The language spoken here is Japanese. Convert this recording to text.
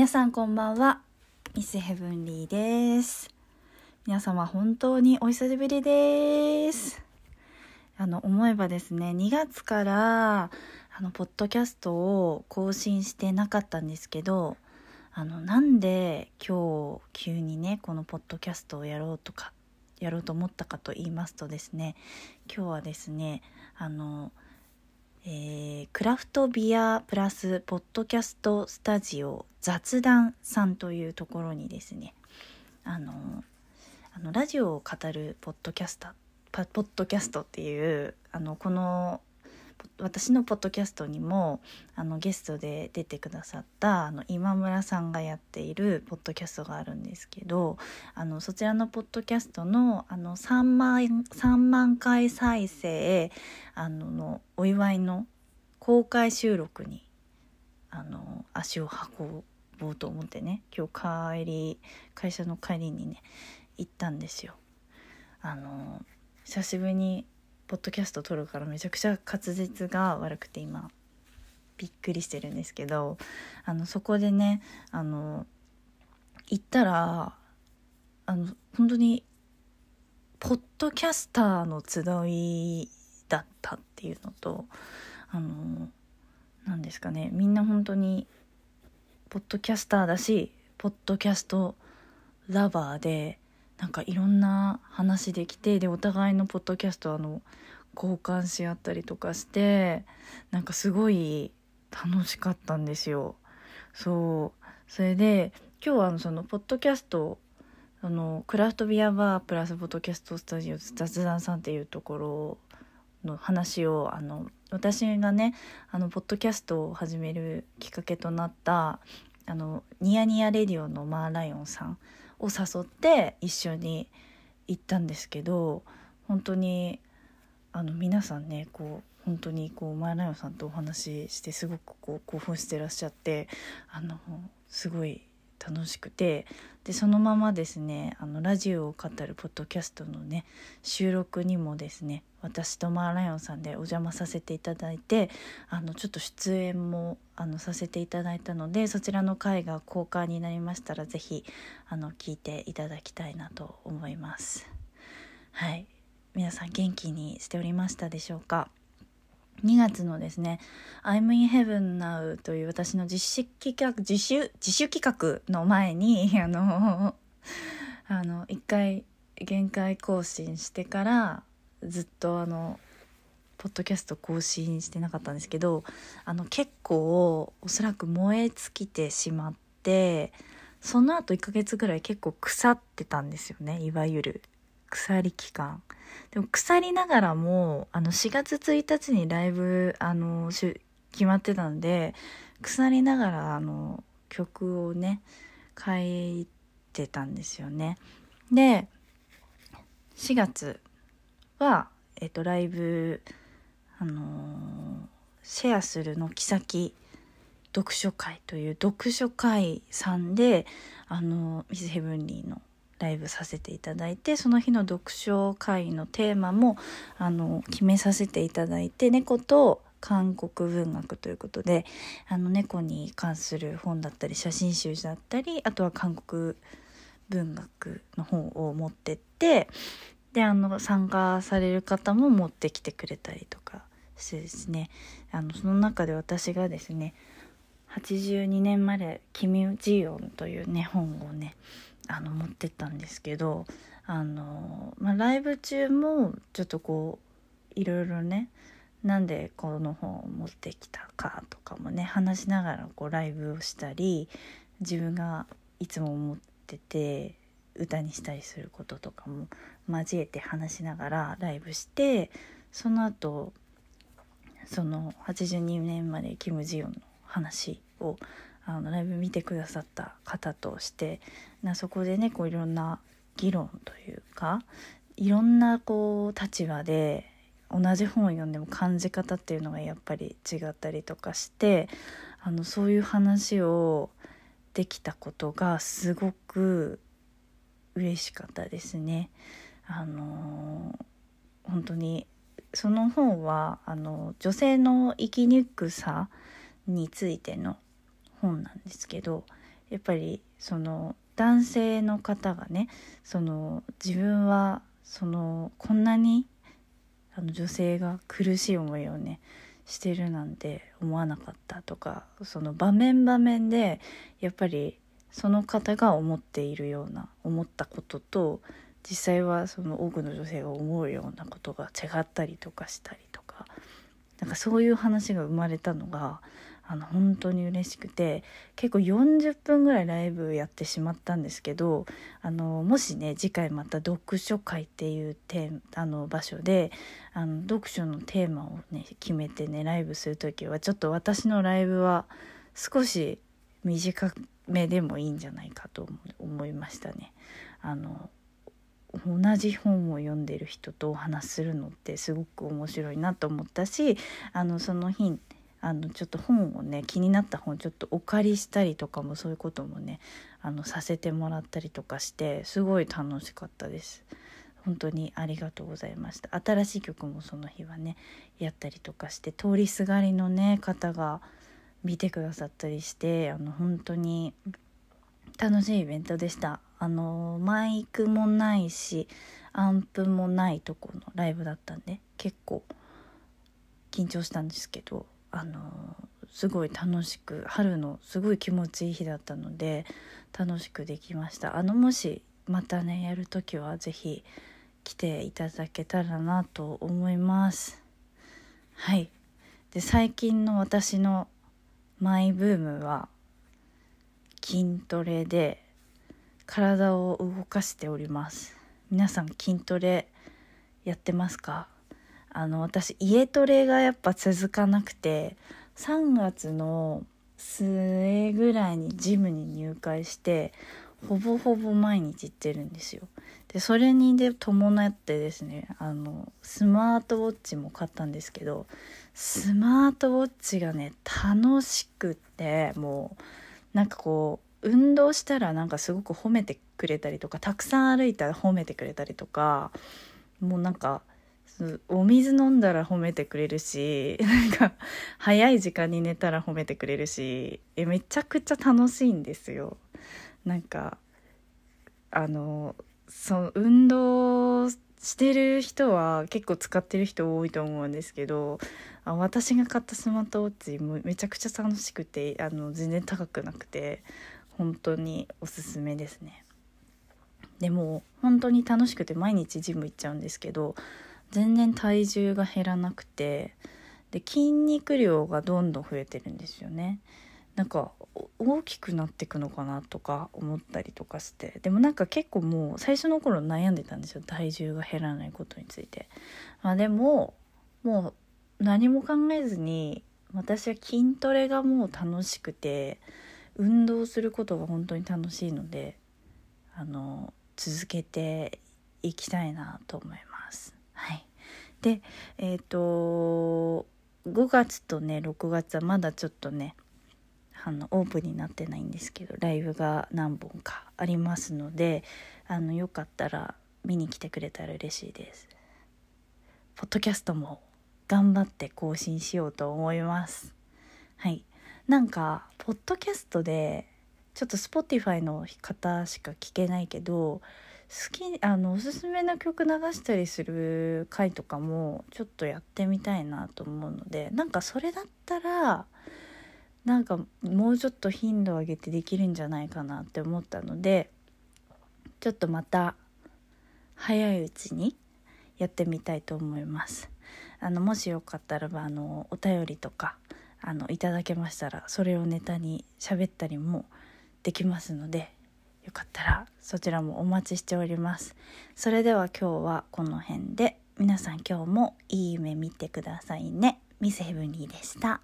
皆さんこんばんは。ミスヘブンリーです。皆様本当にお久しぶりです。あの思えばですね2月からあのポッドキャストを更新してなかったんですけどあのなんで今日急にねこのポッドキャストをやろうとかやろうと思ったかと言いますとですね今日はですねあのえー、クラフトビアプラスポッドキャストスタジオ雑談さんというところにですねあのあのラジオを語るポッドキャスタポッドキャストっていうあのこの私のポッドキャストにもあのゲストで出てくださったあの今村さんがやっているポッドキャストがあるんですけどあのそちらのポッドキャストのあの3万 ,3 万回再生あののお祝いの公開収録にあの足を運ぼうと思ってね今日帰り会社の帰りにね行ったんですよ。あの久しぶりにポッドキャスト撮るからめちゃくちゃ滑舌が悪くて今びっくりしてるんですけどあのそこでねあの行ったらあの本当にポッドキャスターの集いだったっていうのとあの何ですかねみんな本当にポッドキャスターだしポッドキャストラバーでなんかいろんな話できてでお互いのポッドキャストあの交換し合ったりとかしてなんかすごい楽しかったんですよ。そうそれで今日はあのそのポッドキャストあのクラフトビアバープラスポッドキャストスタジオ雑談さんっていうところの話をあの私がねあのポッドキャストを始めるきっかけとなったあのニヤニヤレディオのマーライオンさんを誘って一緒に行ったんですけど本当にあの皆さんねこう本当にこう前田さんとお話ししてすごくこう興奮してらっしゃってあのすごい楽しくてでそのままですねあのラジオを語るポッドキャストのね収録にもですね私とマーライオンさんでお邪魔させていただいてあのちょっと出演もあのさせていただいたのでそちらの回が公開になりましたら是非あの聞いていただきたいなと思います。はい皆さん元気にしておりましたでしょうか？2月のですね「I'm in Heaven Now」という私の実施企画自主自主企画の前に あのあの一回限界更新してからずっとあのポッドキャスト更新してなかったんですけどあの結構おそらく燃え尽きてしまってその後1ヶ月ぐらい結構腐ってたんですよねいわゆる。鎖期間。でも腐りながらもあの4月1日にライブあの決まってたんで腐りながらあの曲をね書いてたんですよね。で4月は、えっと、ライブあのシェアする軒先読書会という読書会さんであのミスヘブンリーのライブさせていただいてその日の読書会のテーマもあの決めさせていただいて猫と韓国文学ということであの猫に関する本だったり写真集だったりあとは韓国文学の本を持ってってであの参加される方も持ってきてくれたりとかしてですね。あのその中で私がですね82年まで「キム・ジヨン」というね本をねあの持ってったんですけどあの、まあ、ライブ中もちょっとこういろいろねなんでこの本を持ってきたかとかもね話しながらこうライブをしたり自分がいつも思ってて歌にしたりすることとかも交えて話しながらライブしてその後その82年までキム・ジヨンの話をあのライブ見てくださった方としてなそこでねこういろんな議論というかいろんなこう立場で同じ本を読んでも感じ方っていうのがやっぱり違ったりとかしてあのそういう話をできたことがすごく嬉しかったですね。あの本当にその本はあの女性の生きにくさについての本なんですけど、やっぱりその男性の方がねその自分はそのこんなにあの女性が苦しい思いをねしてるなんて思わなかったとかその場面場面でやっぱりその方が思っているような思ったことと実際はその多くの女性が思うようなことが違ったりとかしたりとかなんかそういう話が生まれたのがあの本当に嬉しくて結構40分ぐらいライブやってしまったんですけどあのもしね次回また読書会っていうテあの場所であの読書のテーマをね決めてねライブする時はちょっと私のライブは少し短めでもいいんじゃないかと思いましたね。あの同じ本を読んでる人とお話するのってすごく面白いなと思ったしあのその日あのちょっと本をね気になった本ちょっとお借りしたりとかもそういうこともねあのさせてもらったりとかしてすごい楽しかったです。本当にありがとうございました新しい曲もその日はねやったりとかして通りすがりのね方が見てくださったりしてあの本当に楽しいイベントでしたあのマイクもないしアンプもないとこのライブだったんで結構緊張したんですけどあのすごい楽しく春のすごい気持ちいい日だったので楽しくできました。あのもしまたねやる時は是非来ていただけたらなと思います。はい。で最近の私のマイブームは筋トレで体を動かしております。皆さん筋トレやってますか？あの私家トレがやっぱ続かなくて3月の末ぐらいにジムに入会してほぼほぼ毎日行ってるんですよ。でそれにで伴ってですねあのスマートウォッチも買ったんですけどスマートウォッチがね楽しくってもうなんかこう運動したらなんかすごく褒めてくれたりとかたくさん歩いたら褒めてくれたりとかもうなんかお水飲んだら褒めてくれるし なんか早い時間に寝たら褒めてくれるしえめちゃくちゃ楽しいんですよ。なんかあのそ運動してる人は結構使ってる人多いと思うんですけどあ私が買ったスマートウォッチめちゃくちゃ楽しくてあの全然高くなくて本当におすすめですね。でも本当に楽しくて毎日ジム行っちゃうんですけど全然体重が減らなくてで筋肉量がどんどん増えてるんですよね。なんか大きくなってくのかなとか思ったりとかして。でもなんか結構もう最初の頃悩んでたんですよ。体重が減らないことについて、まあ、でももう何も考えずに私は筋トレがもう楽しくて運動することが本当に楽しいのであの続けていきたいなと思います。でえっ、ー、と5月とね6月はまだちょっとねあのオープンになってないんですけどライブが何本かありますのであのよかったら見に来てくれたら嬉しいです。ポッドキャストも頑張って更新しようと思います。はい。なんかポッドキャストでちょっと Spotify の方しか聞けないけど好きあのおすすめの曲流したりする回とかもちょっとやってみたいなと思うのでなんかそれだったらなんかもうちょっと頻度を上げてできるんじゃないかなって思ったのでちょっとまた早いうちにやってみたいと思います。あのもしよかったらばあのお便りとかあのいただけましたらそれをネタに喋ったりもできますのでよかったらそちらもお待ちしております。それでは今日はこの辺で。皆さん今日もいい夢見てくださいね。ミスヘブニーでした。